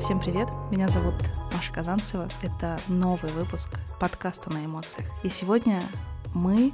Всем привет, меня зовут Маша Казанцева. Это новый выпуск подкаста на эмоциях. И сегодня мы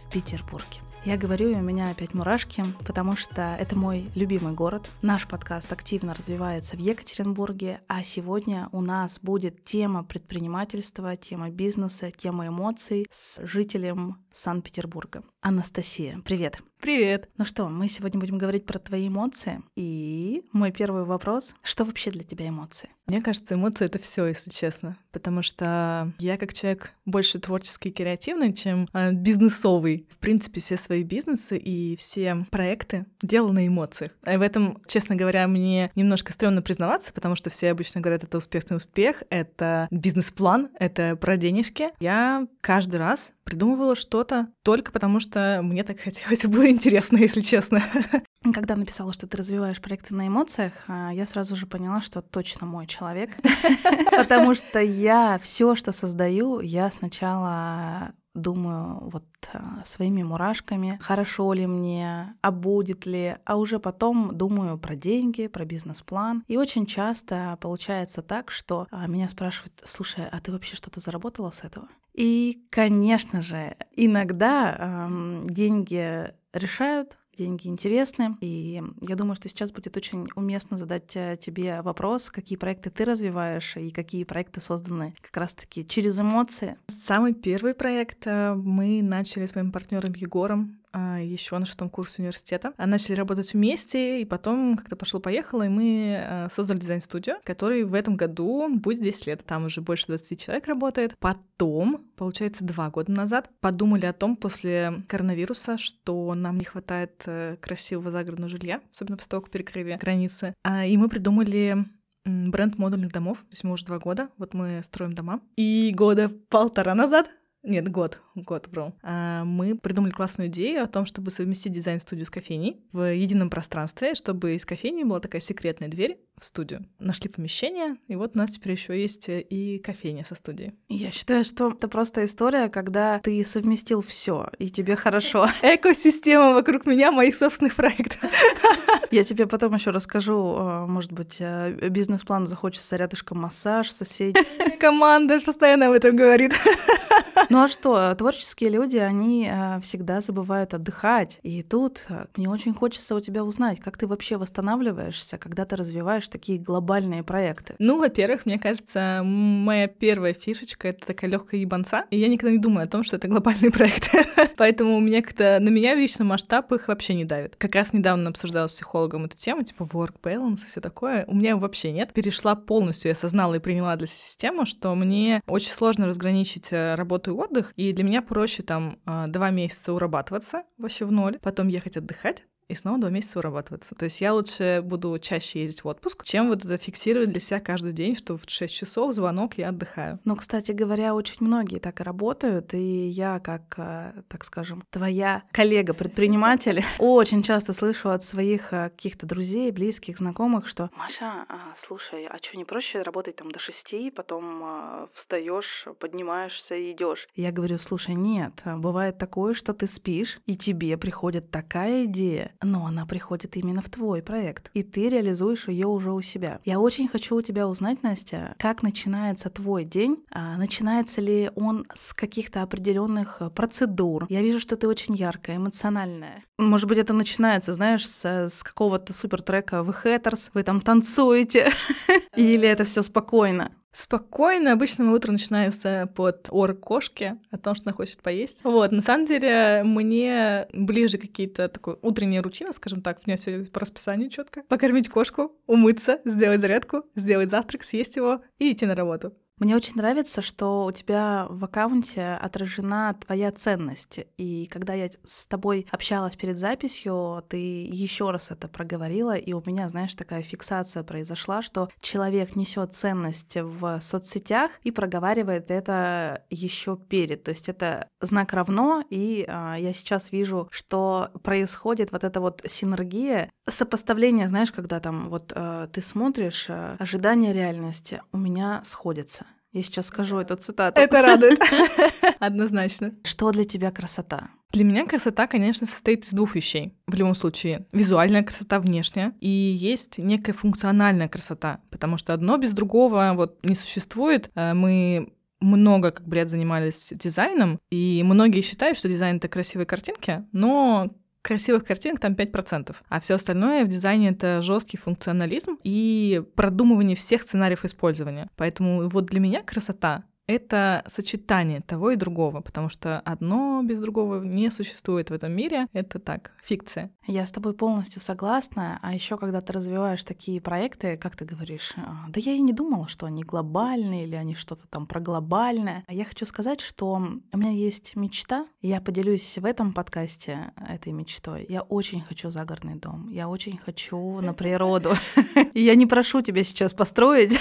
в Петербурге. Я говорю, и у меня опять мурашки, потому что это мой любимый город. Наш подкаст активно развивается в Екатеринбурге, а сегодня у нас будет тема предпринимательства, тема бизнеса, тема эмоций с жителем Санкт-Петербурга. Анастасия, привет. Привет. Ну что, мы сегодня будем говорить про твои эмоции. И мой первый вопрос, что вообще для тебя эмоции? Мне кажется, эмоции — это все, если честно. Потому что я как человек больше творческий и креативный, чем э, бизнесовый. В принципе, все свои бизнесы и все проекты делаю на эмоциях. И в этом, честно говоря, мне немножко стрёмно признаваться, потому что все обычно говорят, это успешный успех, это бизнес-план, это про денежки. Я каждый раз придумывала что-то только потому, что мне так хотелось, было интересно, если честно. Когда написала, что ты развиваешь проекты на эмоциях, а, я сразу же поняла, что точно мой человек, потому что я все, что создаю, я сначала думаю вот а, своими мурашками, хорошо ли мне, а будет ли, а уже потом думаю про деньги, про бизнес-план. И очень часто получается так, что а, меня спрашивают, слушай, а ты вообще что-то заработала с этого? И, конечно же, иногда эм, деньги решают, деньги интересны. И я думаю, что сейчас будет очень уместно задать э, тебе вопрос, какие проекты ты развиваешь и какие проекты созданы как раз-таки через эмоции. Самый первый проект э, мы начали с моим партнером Егором еще на шестом курсе университета. А начали работать вместе, и потом как-то пошло-поехало, и мы а, создали дизайн-студию, который в этом году будет 10 лет. Там уже больше 20 человек работает. Потом, получается, два года назад подумали о том после коронавируса, что нам не хватает э, красивого загородного жилья, особенно после того, как перекрыли границы. А, и мы придумали бренд модульных домов. То есть мы уже два года, вот мы строим дома. И года полтора назад нет, год, год, вру. А, мы придумали классную идею о том, чтобы совместить дизайн-студию с кофейней в едином пространстве, чтобы из кофейни была такая секретная дверь, в студию. Нашли помещение, и вот у нас теперь еще есть э, и кофейня со студией. Я считаю, что это просто история, когда ты совместил все, и тебе хорошо. Экосистема вокруг меня, моих собственных проектов. Я тебе потом еще расскажу, э, может быть, э, бизнес-план захочется рядышком массаж, соседи. Команда постоянно об этом говорит. Ну а что, творческие люди, они всегда забывают отдыхать. И тут мне очень хочется у тебя узнать, как ты вообще восстанавливаешься, когда ты развиваешь такие глобальные проекты? Ну, во-первых, мне кажется, моя первая фишечка — это такая легкая ебанца, и я никогда не думаю о том, что это глобальный проект. Поэтому у меня как-то на меня лично масштаб их вообще не давит. Как раз недавно обсуждала с психологом эту тему, типа work balance и все такое. У меня вообще нет. Перешла полностью, я осознала и приняла для себя систему, что мне очень сложно разграничить э, работу и отдых, и для меня проще там э, два месяца урабатываться вообще в ноль, потом ехать отдыхать, и снова два месяца урабатываться. То есть я лучше буду чаще ездить в отпуск, чем вот это фиксировать для себя каждый день, что в 6 часов звонок, я отдыхаю. Ну, кстати говоря, очень многие так и работают, и я, как, э, так скажем, твоя коллега-предприниматель, очень часто слышу от своих э, каких-то друзей, близких, знакомых, что «Маша, а, слушай, а что, не проще работать там до шести, потом а, встаешь, поднимаешься и идешь? Я говорю, слушай, нет, бывает такое, что ты спишь, и тебе приходит такая идея, но она приходит именно в твой проект, и ты реализуешь ее уже у себя. Я очень хочу у тебя узнать, Настя, как начинается твой день, а начинается ли он с каких-то определенных э, процедур. Я вижу, что ты очень яркая, эмоциональная. Может быть, это начинается, знаешь, с, с какого-то супер трека «Вы хэттерс», вы там танцуете, или это все спокойно? Спокойно. Обычно мое утро начинается под ор кошки, о том, что она хочет поесть. Вот, на самом деле, мне ближе какие-то такой утренние рутины, скажем так, у меня все по расписанию четко. Покормить кошку, умыться, сделать зарядку, сделать завтрак, съесть его и идти на работу. Мне очень нравится, что у тебя в аккаунте отражена твоя ценность. И когда я с тобой общалась перед записью, ты еще раз это проговорила, и у меня, знаешь, такая фиксация произошла, что человек несет ценность в соцсетях и проговаривает это еще перед. То есть это знак равно, и а, я сейчас вижу, что происходит вот эта вот синергия, сопоставление, знаешь, когда там вот а, ты смотришь, а, ожидание реальности у меня сходится. Я сейчас скажу эту цитату. Это радует. Однозначно. Что для тебя красота? Для меня красота, конечно, состоит из двух вещей. В любом случае, визуальная красота внешняя и есть некая функциональная красота, потому что одно без другого вот не существует. Э, мы много, как бы, лет занимались дизайном, и многие считают, что дизайн — это красивые картинки, но красивых картинок там 5%, а все остальное в дизайне это жесткий функционализм и продумывание всех сценариев использования. Поэтому вот для меня красота это сочетание того и другого, потому что одно без другого не существует в этом мире. Это так, фикция. Я с тобой полностью согласна. А еще когда ты развиваешь такие проекты, как ты говоришь, «А, да я и не думала, что они глобальные или они что-то там про глобальное. А я хочу сказать, что у меня есть мечта. Я поделюсь в этом подкасте этой мечтой. Я очень хочу загородный дом. Я очень хочу на природу. И я не прошу тебя сейчас построить.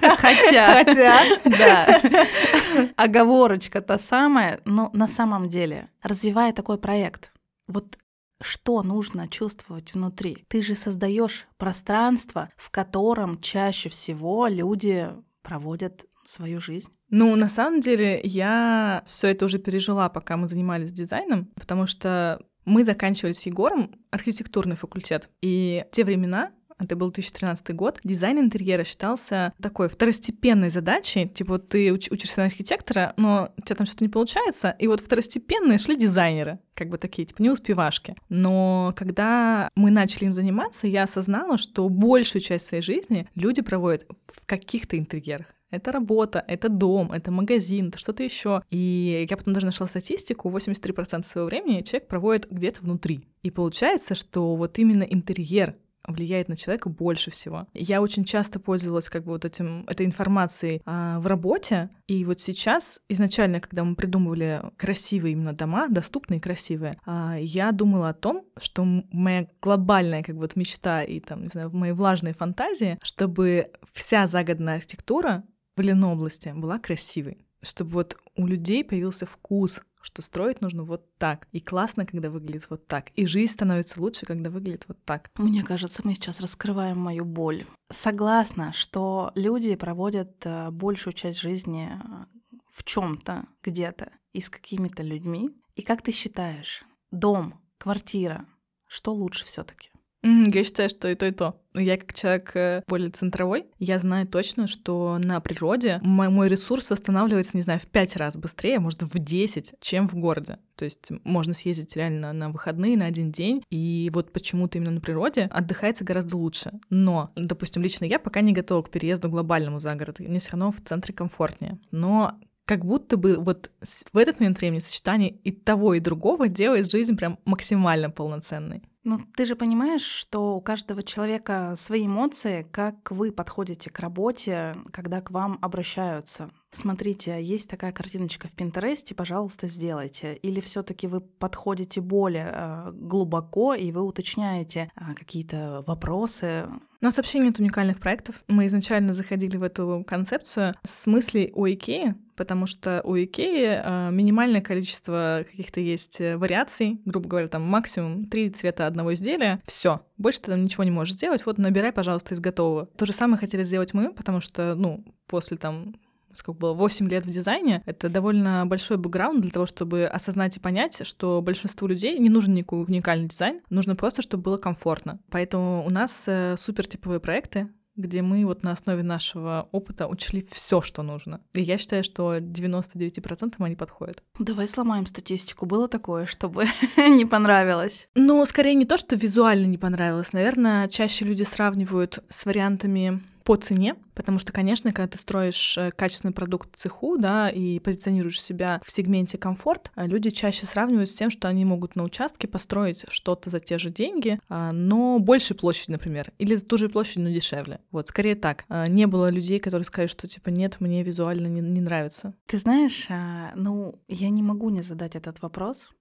Хотя. Хотя. Да. Оговорочка та самая, но на самом деле, развивая такой проект, вот что нужно чувствовать внутри? Ты же создаешь пространство, в котором чаще всего люди проводят свою жизнь. Ну, на самом деле, я все это уже пережила, пока мы занимались дизайном, потому что мы заканчивали с Егором архитектурный факультет. И в те времена это был 2013 год, дизайн интерьера считался такой второстепенной задачей. Типа вот ты уч- учишься на архитектора, но у тебя там что-то не получается, и вот второстепенные шли дизайнеры, как бы такие, типа, не успевашки. Но когда мы начали им заниматься, я осознала, что большую часть своей жизни люди проводят в каких-то интерьерах. Это работа, это дом, это магазин, это что-то еще. И я потом даже нашла статистику, 83% своего времени человек проводит где-то внутри. И получается, что вот именно интерьер влияет на человека больше всего. Я очень часто пользовалась как бы вот этим, этой информацией а, в работе, и вот сейчас, изначально, когда мы придумывали красивые именно дома, доступные и красивые, а, я думала о том, что моя глобальная как бы вот мечта и там, не знаю, мои влажные фантазии, чтобы вся загородная архитектура в Ленобласти была красивой чтобы вот у людей появился вкус что строить нужно вот так. И классно, когда выглядит вот так. И жизнь становится лучше, когда выглядит вот так. Мне кажется, мы сейчас раскрываем мою боль. Согласна, что люди проводят э, большую часть жизни э, в чем-то, где-то и с какими-то людьми. И как ты считаешь, дом, квартира, что лучше все-таки? Я считаю, что и то, и то. Я как человек э, более центровой, я знаю точно, что на природе мой, мой ресурс восстанавливается, не знаю, в пять раз быстрее, может, в 10, чем в городе. То есть можно съездить реально на выходные, на один день, и вот почему-то именно на природе отдыхается гораздо лучше. Но, допустим, лично я пока не готова к переезду глобальному за город, мне все равно в центре комфортнее. Но как будто бы вот в этот момент времени сочетание и того, и другого делает жизнь прям максимально полноценной. Ну, ты же понимаешь, что у каждого человека свои эмоции, как вы подходите к работе, когда к вам обращаются. Смотрите, есть такая картиночка в Пинтересте, пожалуйста, сделайте. Или все таки вы подходите более э, глубоко и вы уточняете э, какие-то вопросы, у нас вообще нет уникальных проектов. Мы изначально заходили в эту концепцию с мыслей о Икее, потому что у Икеи э, минимальное количество каких-то есть вариаций, грубо говоря, там максимум три цвета одного изделия, все, больше ты там ничего не можешь сделать, вот набирай, пожалуйста, из готового. То же самое хотели сделать мы, потому что, ну, после там сколько было, 8 лет в дизайне, это довольно большой бэкграунд для того, чтобы осознать и понять, что большинству людей не нужен никакой уникальный дизайн, нужно просто, чтобы было комфортно. Поэтому у нас э, супер типовые проекты, где мы вот на основе нашего опыта учли все, что нужно. И я считаю, что 99% они подходят. Давай сломаем статистику. Было такое, чтобы не понравилось? Ну, скорее не то, что визуально не понравилось. Наверное, чаще люди сравнивают с вариантами по цене, потому что, конечно, когда ты строишь э, качественный продукт в цеху, да, и позиционируешь себя в сегменте комфорт, а люди чаще сравнивают с тем, что они могут на участке построить что-то за те же деньги, а, но большей площадь, например, или за ту же площадь, но дешевле. Вот, скорее так. А, не было людей, которые сказали, что, типа, нет, мне визуально не, не нравится. Ты знаешь, ну, я не могу не задать этот вопрос.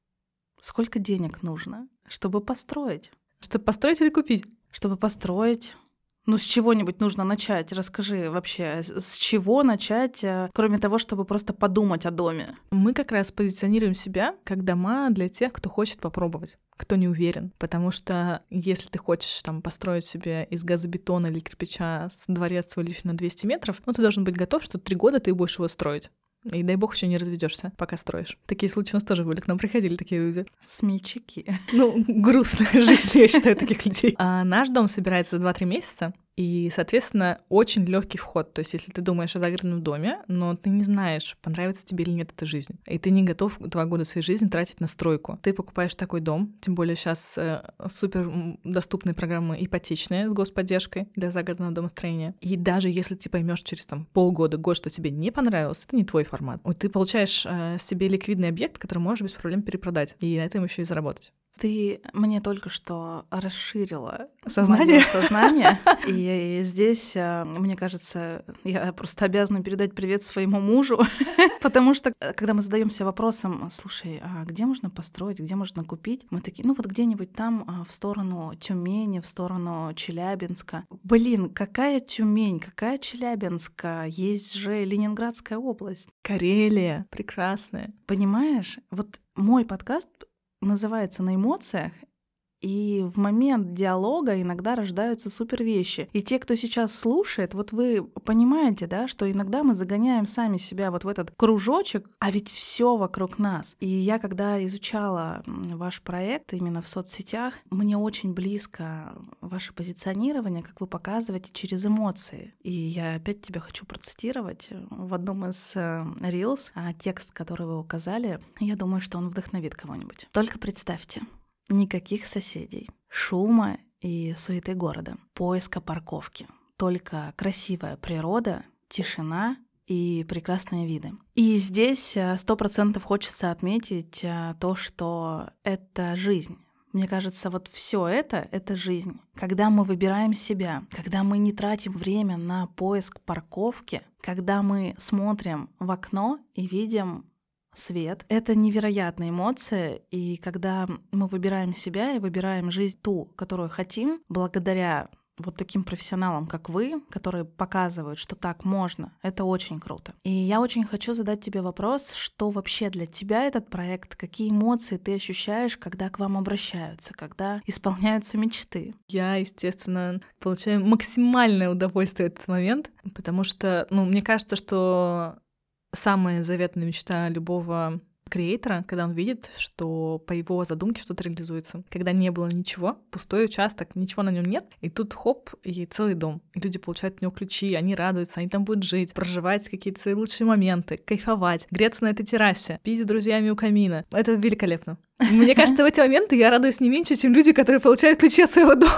Сколько денег нужно, чтобы построить? Чтобы построить или купить? Чтобы построить, ну, с чего-нибудь нужно начать. Расскажи вообще, с чего начать, э, кроме того, чтобы просто подумать о доме? Мы как раз позиционируем себя как дома для тех, кто хочет попробовать кто не уверен. Потому что если ты хочешь там построить себе из газобетона или кирпича с дворец свой лично на 200 метров, ну, ты должен быть готов, что три года ты будешь его строить И дай бог еще не разведешься, пока строишь. Такие случаи у нас тоже были, к нам приходили такие люди. Смельчаки. Ну, грустная жизнь, я считаю, таких людей. А наш дом собирается за 2-3 месяца, и, соответственно, очень легкий вход. То есть, если ты думаешь о загородном доме, но ты не знаешь, понравится тебе или нет эта жизнь, и ты не готов два года своей жизни тратить на стройку, ты покупаешь такой дом, тем более сейчас э, супер доступные программы ипотечные с господдержкой для загородного домостроения. И даже если ты поймешь через там полгода, год, что тебе не понравилось, это не твой формат. Ты получаешь э, себе ликвидный объект, который можешь без проблем перепродать, и на этом еще и заработать. Ты мне только что расширила сознание. сознание. И здесь, э, мне кажется, я просто обязана передать привет своему мужу, потому что э, когда мы задаемся вопросом, слушай, а где можно построить, где можно купить, мы такие, ну вот где-нибудь там а, в сторону Тюмени, в сторону Челябинска. Блин, какая Тюмень, какая Челябинска? Есть же Ленинградская область. Карелия, прекрасная. Понимаешь? Вот мой подкаст называется на эмоциях, и в момент диалога иногда рождаются супер вещи. И те, кто сейчас слушает, вот вы понимаете, да, что иногда мы загоняем сами себя вот в этот кружочек, а ведь все вокруг нас. И я, когда изучала ваш проект именно в соцсетях, мне очень близко ваше позиционирование, как вы показываете через эмоции. И я опять тебя хочу процитировать в одном из э, Reels, а текст, который вы указали, я думаю, что он вдохновит кого-нибудь. Только представьте, Никаких соседей, шума и суеты города, поиска парковки. Только красивая природа, тишина и прекрасные виды. И здесь э, сто процентов хочется отметить э, то, что это жизнь. Мне кажется, вот все это — это жизнь. Когда мы выбираем себя, когда мы не тратим время на поиск парковки, когда мы смотрим в окно и видим свет. Это невероятная эмоция, и когда мы выбираем себя и выбираем жизнь ту, которую хотим, благодаря вот таким профессионалам, как вы, которые показывают, что так можно, это очень круто. И я очень хочу задать тебе вопрос, что вообще для тебя этот проект, какие эмоции ты ощущаешь, когда к вам обращаются, когда исполняются мечты? Я, естественно, получаю максимальное удовольствие в этот момент, потому что, ну, мне кажется, что самая заветная мечта любого креатора, когда он видит, что по его задумке что-то реализуется. Когда не было ничего, пустой участок, ничего на нем нет, и тут хоп, и целый дом. И люди получают от него ключи, они радуются, они там будут жить, проживать какие-то свои лучшие моменты, кайфовать, греться на этой террасе, пить с друзьями у камина. Это великолепно. Мне кажется, в эти моменты я радуюсь не меньше, чем люди, которые получают ключи от своего дома.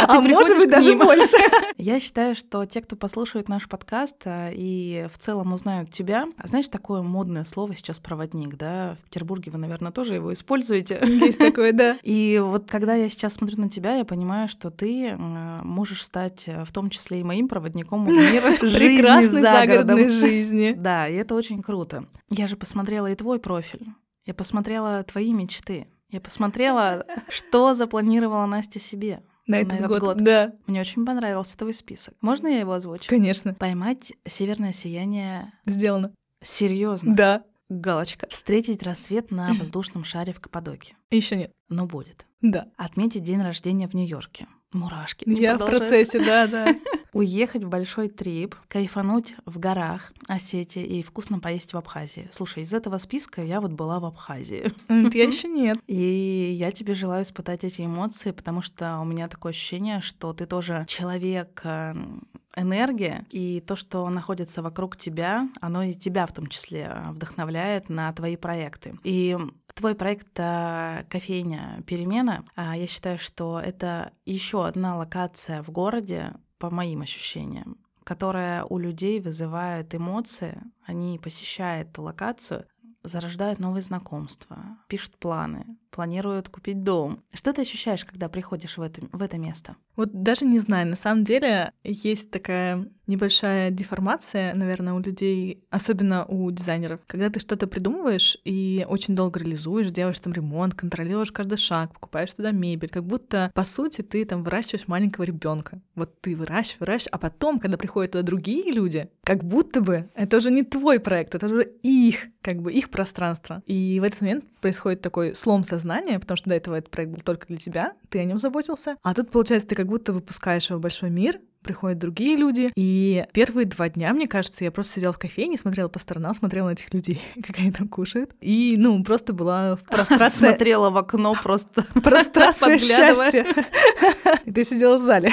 А, а может быть, даже больше. Я считаю, что те, кто послушает наш подкаст а, и в целом узнают тебя, знаешь, такое модное слово сейчас проводник, да? В Петербурге вы, наверное, тоже его используете. Есть такое, да. И вот когда я сейчас смотрю на тебя, я понимаю, что ты можешь стать в том числе и моим проводником в мир Прекрасной загородной жизни. Да, и это очень круто. Я же посмотрела и твой профиль. Я посмотрела твои мечты. Я посмотрела, что запланировала Настя себе. На этот, на этот год. год. Да. Мне очень понравился твой список. Можно я его озвучу? Конечно. Поймать северное сияние. Сделано. Серьезно? Да. Галочка. Встретить рассвет на воздушном шаре в Каппадоке. Еще нет. Но будет. Да. Отметить день рождения в Нью-Йорке. Мурашки. Я в процессе, да, да. Уехать в большой трип, кайфануть в горах Осетии и вкусно поесть в Абхазии. Слушай, из этого списка я вот была в Абхазии. Я еще нет. И я тебе желаю испытать эти эмоции, потому что у меня такое ощущение, что ты тоже человек э, энергия, и то, что находится вокруг тебя, оно и тебя в том числе э, вдохновляет на твои проекты. И твой проект э, «Кофейня Перемена», я считаю, что это еще одна локация в городе, по моим ощущениям, которая у людей вызывает эмоции, они посещают локацию, зарождают новые знакомства, пишут планы, планируют купить дом. Что ты ощущаешь, когда приходишь в это, в это место? Вот даже не знаю, на самом деле есть такая небольшая деформация, наверное, у людей, особенно у дизайнеров. Когда ты что-то придумываешь и очень долго реализуешь, делаешь там ремонт, контролируешь каждый шаг, покупаешь туда мебель, как будто, по сути, ты там выращиваешь маленького ребенка. Вот ты выращиваешь, выращиваешь, а потом, когда приходят туда другие люди, как будто бы это уже не твой проект, это уже их, как бы их пространство. И в этот момент происходит такой слом со сознание, потому что до этого этот проект был только для тебя, ты о нем заботился. А тут, получается, ты как будто выпускаешь его в большой мир, приходят другие люди. И первые два дня, мне кажется, я просто сидела в кофейне, смотрела по сторонам, смотрела на этих людей, как они там кушают. И, ну, просто была в прострации... Смотрела в окно просто. Прострация счастья. И ты сидела в зале.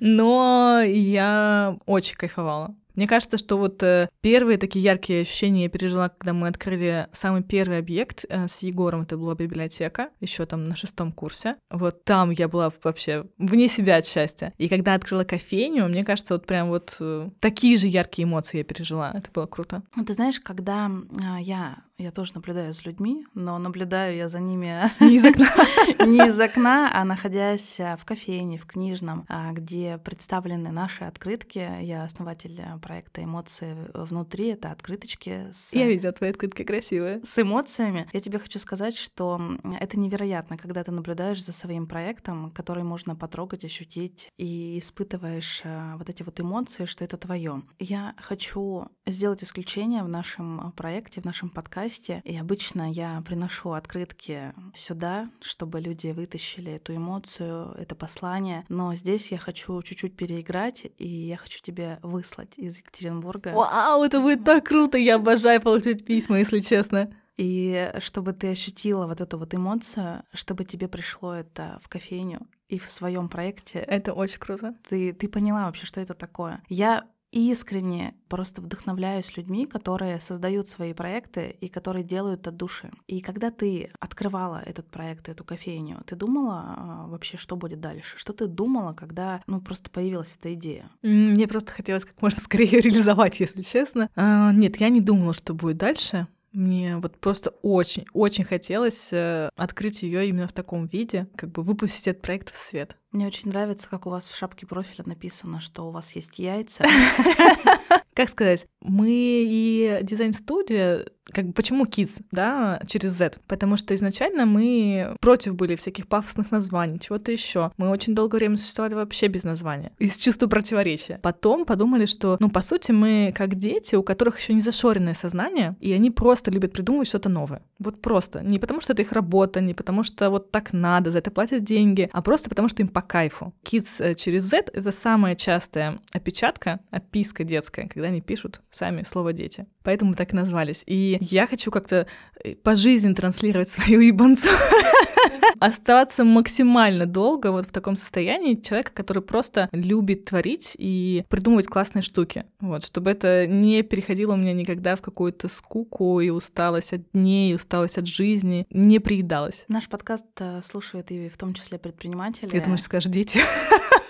Но я очень кайфовала. Мне кажется, что вот э, первые такие яркие ощущения я пережила, когда мы открыли самый первый объект э, с Егором, это была библиотека, еще там на шестом курсе. Вот там я была вообще вне себя от счастья. И когда открыла кофейню, мне кажется, вот прям вот э, такие же яркие эмоции я пережила. Это было круто. Ну, ты знаешь, когда э, я я тоже наблюдаю за людьми, но наблюдаю я за ними не из окна, не из окна, а находясь в кофейне, в книжном, а, где представлены наши открытки. Я основатель проекта «Эмоции внутри». Это открыточки с... Я видела твои открытки красивые. С эмоциями. Я тебе хочу сказать, что это невероятно, когда ты наблюдаешь за своим проектом, который можно потрогать, ощутить, и испытываешь а, вот эти вот эмоции, что это твое. Я хочу сделать исключение в нашем проекте, в нашем подкасте, подкасте. И обычно я приношу открытки сюда, чтобы люди вытащили эту эмоцию, это послание. Но здесь я хочу чуть-чуть переиграть, и я хочу тебе выслать из Екатеринбурга. Вау, это будет так круто! Я обожаю получать письма, если честно. И чтобы ты ощутила вот эту вот эмоцию, чтобы тебе пришло это в кофейню и в своем проекте. Это очень круто. Ты, ты поняла вообще, что это такое. Я искренне просто вдохновляюсь людьми, которые создают свои проекты и которые делают от души. И когда ты открывала этот проект, эту кофейню, ты думала а, вообще, что будет дальше? Что ты думала, когда, ну, просто появилась эта идея? Мне просто хотелось как можно скорее реализовать, если честно. А, нет, я не думала, что будет дальше. Мне вот просто очень-очень хотелось э, открыть ее именно в таком виде, как бы выпустить этот проект в свет. Мне очень нравится, как у вас в шапке профиля написано, что у вас есть яйца. Как сказать, мы и дизайн-студия как бы почему Kids, да, через Z? Потому что изначально мы против были всяких пафосных названий, чего-то еще. Мы очень долгое время существовали вообще без названия, из чувства противоречия. Потом подумали, что, ну, по сути, мы как дети, у которых еще не зашоренное сознание, и они просто любят придумывать что-то новое. Вот просто. Не потому что это их работа, не потому что вот так надо, за это платят деньги, а просто потому что им по кайфу. Kids э, через Z — это самая частая опечатка, описка детская, когда они пишут сами слово «дети». Поэтому так и назвались. И я хочу как-то э, по жизни транслировать свою ебанцу. Оставаться максимально долго вот в таком состоянии человека, который просто любит творить и придумывать классные штуки. Вот, чтобы это не переходило у меня никогда в какую-то скуку и усталость от дней, и усталость от жизни, не приедалось. Наш подкаст э, слушают и в том числе предприниматели. Я думаю, что скажешь дети.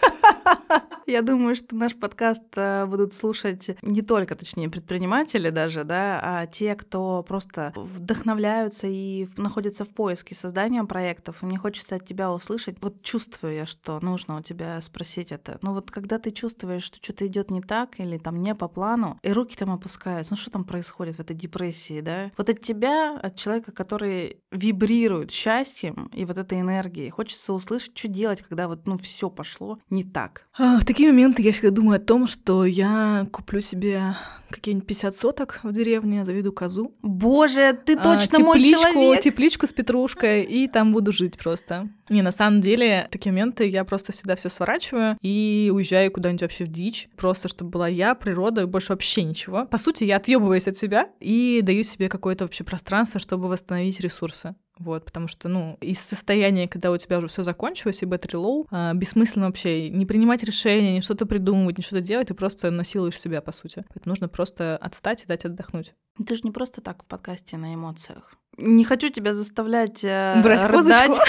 Я думаю, что наш подкаст э, будут слушать не только, точнее, предприниматели даже, да, а те, кто просто вдохновляются и находятся в поиске создания проектов. И мне хочется от тебя услышать, вот чувствую я, что нужно у тебя спросить это. Ну вот когда ты чувствуешь, что что-то идет не так или там не по плану, и руки там опускаются, ну что там происходит в этой депрессии, да? Вот от тебя, от человека, который вибрирует счастьем и вот этой энергией, хочется услышать, что делать, когда вот, ну, все пошло не так. А, такие моменты я всегда думаю о том, что я куплю себе какие-нибудь 50 соток в деревне, заведу козу. Боже, ты а, точно а, мой человек! Тепличку с петрушкой, и там буду жить просто. Не, на самом деле, такие моменты я просто всегда все сворачиваю и уезжаю куда-нибудь вообще в дичь, просто чтобы была я, природа, и больше вообще ничего. По сути, я отъебываюсь от себя и даю себе какое-то вообще пространство, чтобы восстановить ресурсы. Вот, потому что, ну, из состояния, когда у тебя уже все закончилось, и battery low, а, бессмысленно вообще не принимать решения, не что-то придумывать, не что-то делать, ты просто насилуешь себя, по сути. Поэтому нужно просто отстать и дать отдохнуть. Ты же не просто так в подкасте на эмоциях. Не хочу тебя заставлять э, Брать рыдать.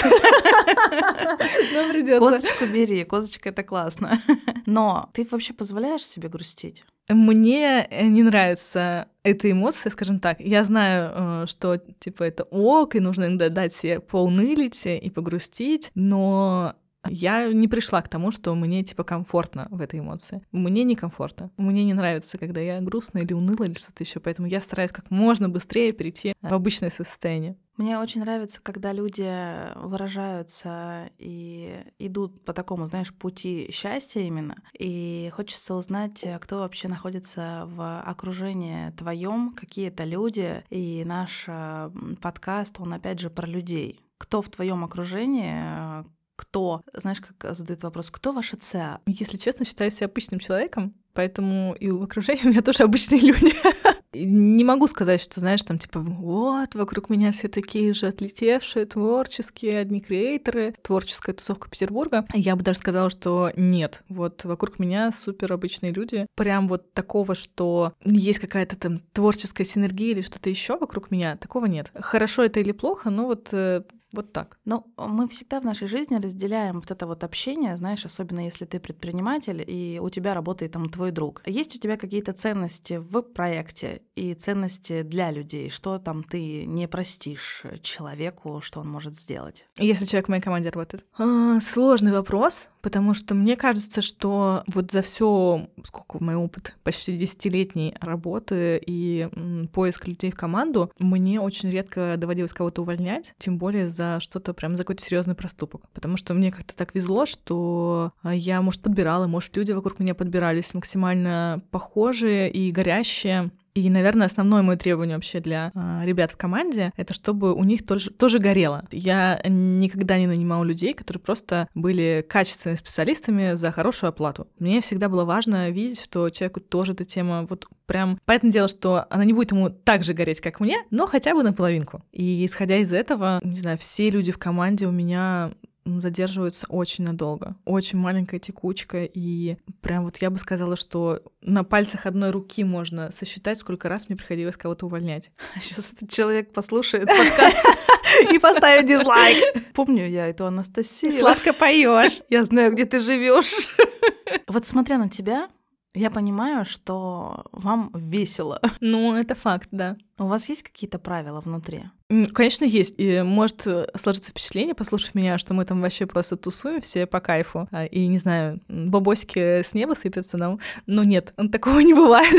Придется. Козочку бери, козочка это классно. Но ты вообще позволяешь себе грустить? Мне э, не нравится эта эмоция, скажем так. Я знаю, э, что типа это ок, и нужно иногда дать себе поунылить и погрустить, но я не пришла к тому, что мне типа комфортно в этой эмоции. Мне некомфортно. Мне не нравится, когда я грустная или уныла или что-то еще, поэтому я стараюсь как можно быстрее перейти в обычное состояние. Мне очень нравится, когда люди выражаются и идут по такому, знаешь, пути счастья именно. И хочется узнать, кто вообще находится в окружении твоем, какие это люди. И наш подкаст, он опять же про людей кто в твоем окружении, кто, знаешь, как задают вопрос, кто ваша ЦА? Если честно, считаю себя обычным человеком, поэтому и в окружении у меня тоже обычные люди. Не могу сказать, что, знаешь, там типа, вот, вокруг меня все такие же отлетевшие, творческие, одни креаторы, творческая тусовка Петербурга. Я бы даже сказала, что нет. Вот вокруг меня супер обычные люди. Прям вот такого, что есть какая-то там творческая синергия или что-то еще вокруг меня, такого нет. Хорошо это или плохо, но вот э, вот так. Но мы всегда в нашей жизни разделяем вот это вот общение, знаешь, особенно если ты предприниматель, и у тебя работает там твой друг. Есть у тебя какие-то ценности в проекте и ценности для людей? Что там ты не простишь человеку, что он может сделать? Если человек в моей команде работает? А, сложный вопрос, потому что мне кажется, что вот за все, сколько мой опыт, почти десятилетней работы и м, поиск людей в команду, мне очень редко доводилось кого-то увольнять, тем более за что-то прям за какой-то серьезный проступок. Потому что мне как-то так везло, что а, я, может, подбирала, может, люди вокруг меня подбирались максимально похожие и горящие. И, наверное, основное мое требование вообще для э, ребят в команде — это чтобы у них тоже, тоже горело. Я никогда не нанимала людей, которые просто были качественными специалистами за хорошую оплату. Мне всегда было важно видеть, что человеку тоже эта тема вот прям... Понятное дело, что она не будет ему так же гореть, как мне, но хотя бы наполовинку. И исходя из этого, не знаю, все люди в команде у меня задерживаются очень надолго. Очень маленькая текучка, и прям вот я бы сказала, что на пальцах одной руки можно сосчитать, сколько раз мне приходилось кого-то увольнять. Сейчас этот человек послушает подкаст и поставит дизлайк. Помню я эту Анастасию. Сладко поешь. Я знаю, где ты живешь. Вот смотря на тебя, я понимаю, что вам весело. Ну, это факт, да. У вас есть какие-то правила внутри? Конечно, есть. И может э, сложиться впечатление, послушав меня, что мы там вообще просто тусуем все по кайфу. А, и, не знаю, бабосики с неба сыпятся нам. Но нет, такого не бывает.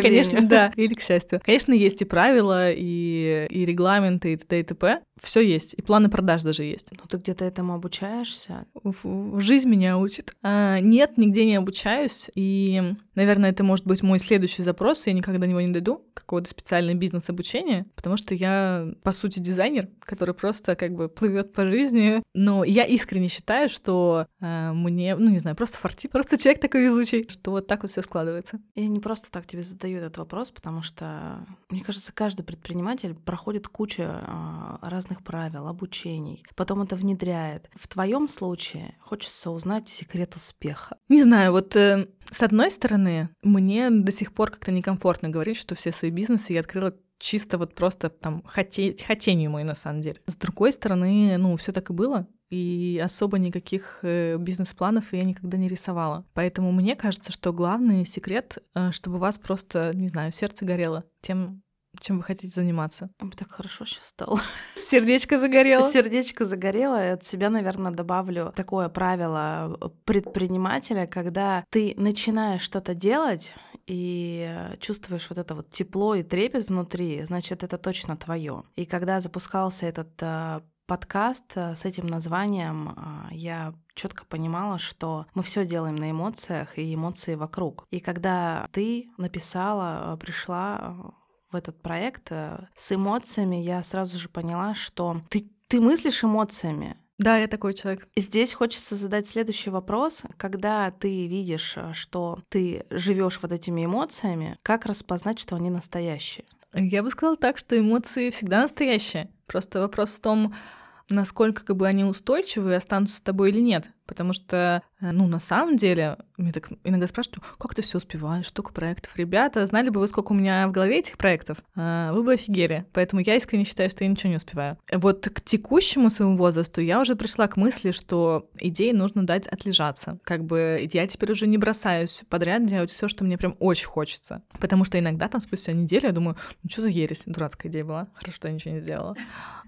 Конечно, да. Или к счастью. Конечно, есть и правила, и, и регламенты, и т.д. и т.п. Все есть. И планы продаж даже есть. Ну, ты где-то этому обучаешься? В, в жизнь меня учит. А, нет, нигде не обучаюсь. И, наверное, это может быть мой следующий запрос. Я никогда до него не дойду. Какого-то специальное бизнес-обучение, потому что я, по сути, дизайнер, который просто как бы плывет по жизни. Но я искренне считаю, что э, мне, ну не знаю, просто фартит, просто человек такой везучий, что вот так вот все складывается. Я не просто так тебе задаю этот вопрос, потому что, мне кажется, каждый предприниматель проходит кучу э, разных правил, обучений, потом это внедряет. В твоем случае хочется узнать секрет успеха. Не знаю, вот э, с одной стороны, мне до сих пор как-то некомфортно говорить, что все свои бизнесы я открыла чисто вот просто там хоте... хотению мой на самом деле. С другой стороны, ну, все так и было, и особо никаких э, бизнес-планов я никогда не рисовала. Поэтому мне кажется, что главный секрет, э, чтобы у вас просто, не знаю, сердце горело тем, чем вы хотите заниматься. Мне так хорошо сейчас стало. Сердечко загорело. Сердечко загорело. От себя, наверное, добавлю такое правило предпринимателя, когда ты начинаешь что-то делать, и чувствуешь вот это вот тепло и трепет внутри, значит, это точно твое. И когда запускался этот э, подкаст э, с этим названием, э, я четко понимала, что мы все делаем на эмоциях и эмоции вокруг. И когда ты написала, пришла в этот проект с эмоциями, я сразу же поняла, что ты, ты мыслишь эмоциями, да, я такой человек. Здесь хочется задать следующий вопрос. Когда ты видишь, э, что ты живешь вот этими эмоциями, как распознать, что они настоящие? Я бы сказала так, что эмоции всегда настоящие. Просто вопрос в том, насколько как бы они устойчивы и останутся с тобой или нет. Потому что, э, ну, на самом деле, мне так иногда спрашивают, как ты все успеваешь, столько проектов. Ребята, знали бы вы, сколько у меня в голове этих проектов, а, вы бы офигели. Поэтому я искренне считаю, что я ничего не успеваю. Вот к текущему своему возрасту я уже пришла к мысли, что идеи нужно дать отлежаться. Как бы я теперь уже не бросаюсь подряд делать все, что мне прям очень хочется. Потому что иногда там спустя неделю я думаю, ну что за ересь, дурацкая идея была, хорошо, что я ничего не сделала.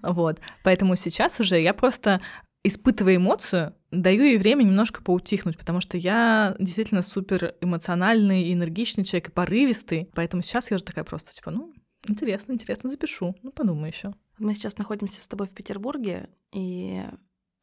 Вот. Поэтому сейчас уже я просто испытывая эмоцию, даю ей время немножко поутихнуть, потому что я действительно супер эмоциональный и энергичный человек, и порывистый, поэтому сейчас я уже такая просто, типа, ну, интересно, интересно, запишу, ну, подумаю еще. Мы сейчас находимся с тобой в Петербурге, и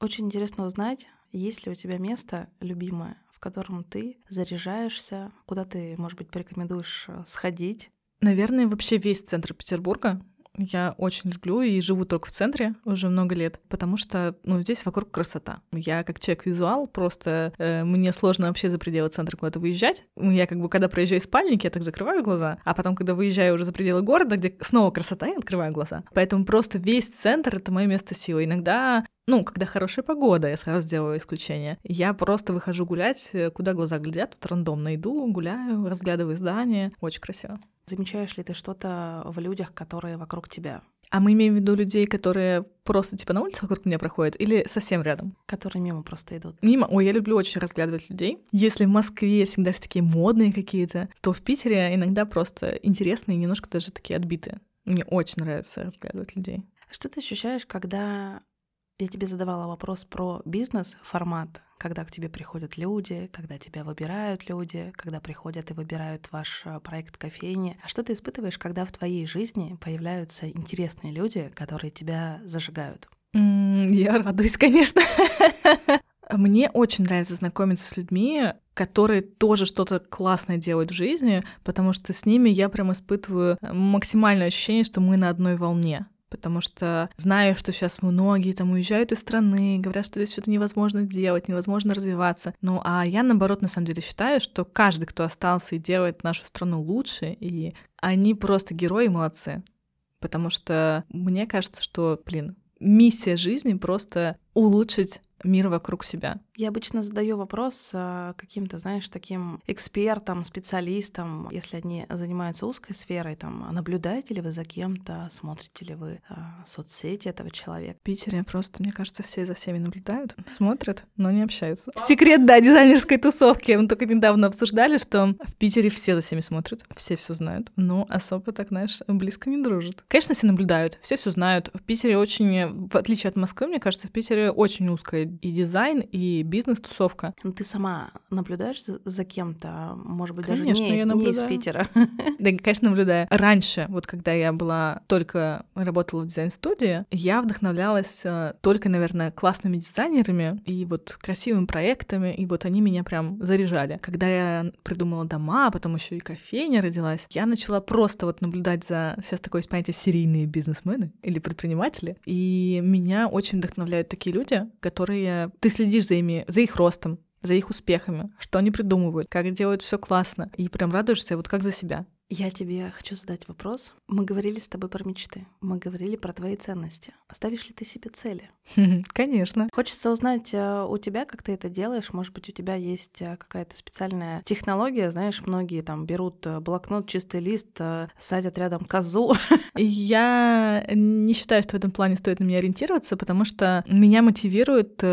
очень интересно узнать, есть ли у тебя место любимое, в котором ты заряжаешься, куда ты, может быть, порекомендуешь э, сходить? Наверное, вообще весь центр Петербурга, я очень люблю и живу только в центре уже много лет, потому что, ну, здесь вокруг красота. Я как человек-визуал, просто э, мне сложно вообще за пределы центра куда-то выезжать. Я как бы, когда проезжаю спальники, я так закрываю глаза, а потом, когда выезжаю уже за пределы города, где снова красота, я открываю глаза. Поэтому просто весь центр — это мое место силы. Иногда ну, когда хорошая погода, я сразу сделаю исключение. Я просто выхожу гулять, э, куда глаза глядят, тут рандомно иду, гуляю, разглядываю здания. Очень красиво. Замечаешь ли ты что-то в людях, которые вокруг тебя? А мы имеем в виду людей, которые просто типа на улице вокруг меня проходят или совсем рядом? Которые мимо просто идут. Мимо. Ой, я люблю очень разглядывать людей. Если в Москве всегда все такие модные какие-то, то в Питере иногда просто интересные, немножко даже такие отбитые. Мне очень нравится разглядывать людей. Что ты ощущаешь, когда я тебе задавала вопрос про бизнес-формат, когда к тебе приходят люди, когда тебя выбирают люди, когда приходят и выбирают ваш э, проект кофейни. А что ты испытываешь, когда в твоей жизни появляются интересные люди, которые тебя зажигают? я радуюсь, конечно. Мне очень нравится знакомиться с людьми, которые тоже что-то классное делают в жизни, потому что с ними я прям испытываю максимальное ощущение, что мы на одной волне потому что знаю, что сейчас многие там уезжают из страны, говорят, что здесь что-то невозможно делать, невозможно развиваться. Ну, а я, наоборот, на самом деле считаю, что каждый, кто остался и делает нашу страну лучше, и они просто герои молодцы. Потому что мне кажется, что, блин, миссия жизни просто улучшить мир вокруг себя. Я обычно задаю вопрос э, каким-то, знаешь, таким экспертам, специалистам, если они занимаются узкой сферой, там, наблюдаете ли вы за кем-то, смотрите ли вы а, соцсети этого человека? В Питере просто, мне кажется, все за всеми наблюдают, смотрят, но не общаются. Секрет, да, дизайнерской тусовки. Мы только недавно обсуждали, что в Питере все за всеми смотрят, все все знают, но особо так, знаешь, близко не дружат. Конечно, все наблюдают, все все знают. В Питере очень, в отличие от Москвы, мне кажется, в Питере очень узкая и дизайн, и бизнес-тусовка. Ну, ты сама наблюдаешь за, за кем-то, может быть, конечно, даже не, я из, не из Питера? Да, конечно, наблюдаю. Раньше, вот когда я была только работала в дизайн-студии, я вдохновлялась э, только, наверное, классными дизайнерами и вот красивыми проектами, и вот они меня прям заряжали. Когда я придумала дома, а потом еще и кофейня родилась, я начала просто вот наблюдать за... Сейчас такое есть понятие серийные бизнесмены или предприниматели, и меня очень вдохновляют такие люди, которые... Ты следишь за ими, за их ростом, за их успехами, что они придумывают, как делают все классно, и прям радуешься вот как за себя. Я тебе хочу задать вопрос. Мы говорили с тобой про мечты, мы говорили про твои ценности. Ставишь ли ты себе цели? Конечно. Хочется узнать э, у тебя, как ты это делаешь. Может быть, у тебя есть э, какая-то специальная технология. Знаешь, многие там берут э, блокнот, чистый лист, садят рядом козу. Я не считаю, что в этом плане стоит на меня ориентироваться, потому что меня мотивирует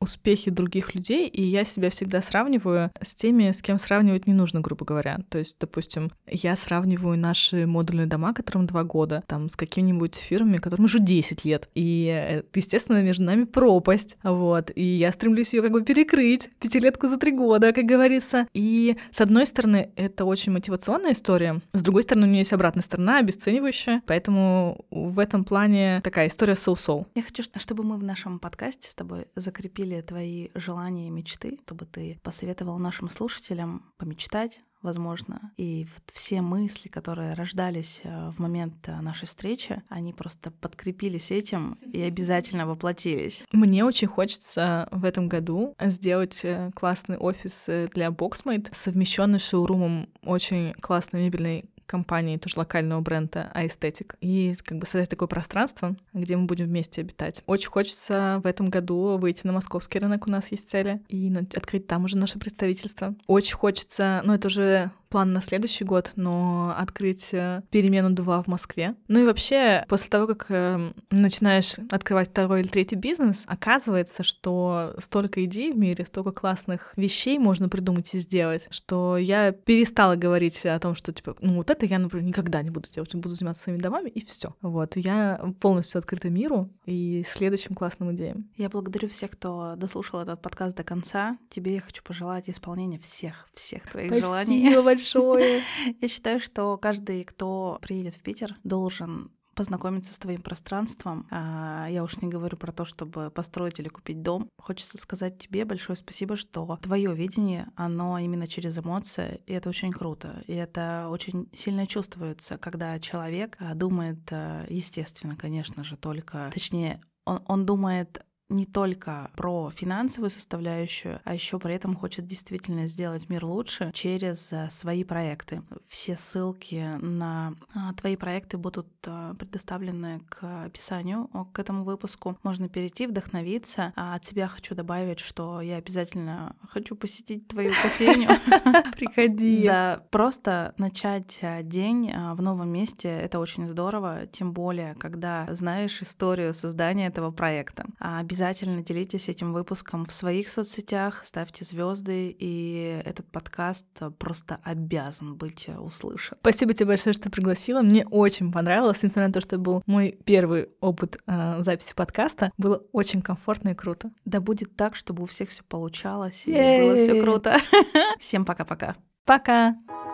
успехи других людей, и я себя всегда сравниваю с теми, с кем сравнивать не нужно, грубо говоря. То есть, допустим, я сравниваю наши модульные дома, которым два года, там, с какими-нибудь фирмами, которым уже 10 лет. И, естественно, между нами пропасть, вот. И я стремлюсь ее как бы перекрыть, пятилетку за три года, как говорится. И, с одной стороны, это очень мотивационная история, с другой стороны, у нее есть обратная сторона, обесценивающая, поэтому в этом плане такая история соу-соу. Я хочу, чтобы мы в нашем подкасте с тобой закрепили были твои желания и мечты, чтобы ты посоветовал нашим слушателям помечтать, возможно, и все мысли, которые рождались э, в момент э, нашей встречи, они просто подкрепились этим и обязательно воплотились. Мне очень хочется в этом году сделать э, классный офис для Boxmate, совмещенный с шоурумом очень классной мебельной компании, тоже локального бренда Aesthetic, и как бы создать такое пространство, где мы будем вместе обитать. Очень хочется в этом году выйти на московский рынок, у нас есть цели, и открыть там уже наше представительство. Очень хочется, ну это уже план на следующий год, но открыть э, перемену 2 в Москве. Ну и вообще, после того, как э, начинаешь открывать второй или третий бизнес, оказывается, что столько идей в мире, столько классных вещей можно придумать и сделать, что я перестала говорить о том, что, типа, ну вот это я, например, никогда не буду делать, буду заниматься своими домами, и все. Вот, я полностью открыта миру и следующим классным идеям. Я благодарю всех, кто дослушал этот подкаст до конца. Тебе я хочу пожелать исполнения всех, всех твоих Спасибо желаний. большое. Я считаю, что каждый, кто приедет в Питер, должен познакомиться с твоим пространством. А, я уж не говорю про то, чтобы построить или купить дом. Хочется сказать тебе большое спасибо, что твое видение, оно именно через эмоции, и это очень круто. И это очень сильно чувствуется, когда человек а, думает, а, естественно, конечно же, только, точнее, он, он думает не только про финансовую составляющую, а еще при этом хочет действительно сделать мир лучше через э, свои проекты. Все ссылки на а, твои проекты будут э, предоставлены к описанию к этому выпуску. Можно перейти, вдохновиться. А от себя хочу добавить, что я обязательно хочу посетить твою кофейню. Приходи. Да, просто начать э, день в новом месте — это очень здорово, тем более, когда знаешь историю создания этого проекта. Обязательно Обязательно делитесь этим выпуском в своих соцсетях, ставьте звезды, и этот подкаст просто обязан быть услышан. Спасибо тебе большое, что пригласила. Мне очень понравилось, несмотря на то, что был мой первый опыт э, записи подкаста. Было очень комфортно и круто. Да будет так, чтобы у всех все получалось и было все круто. Всем пока-пока. Пока. -пока. пока.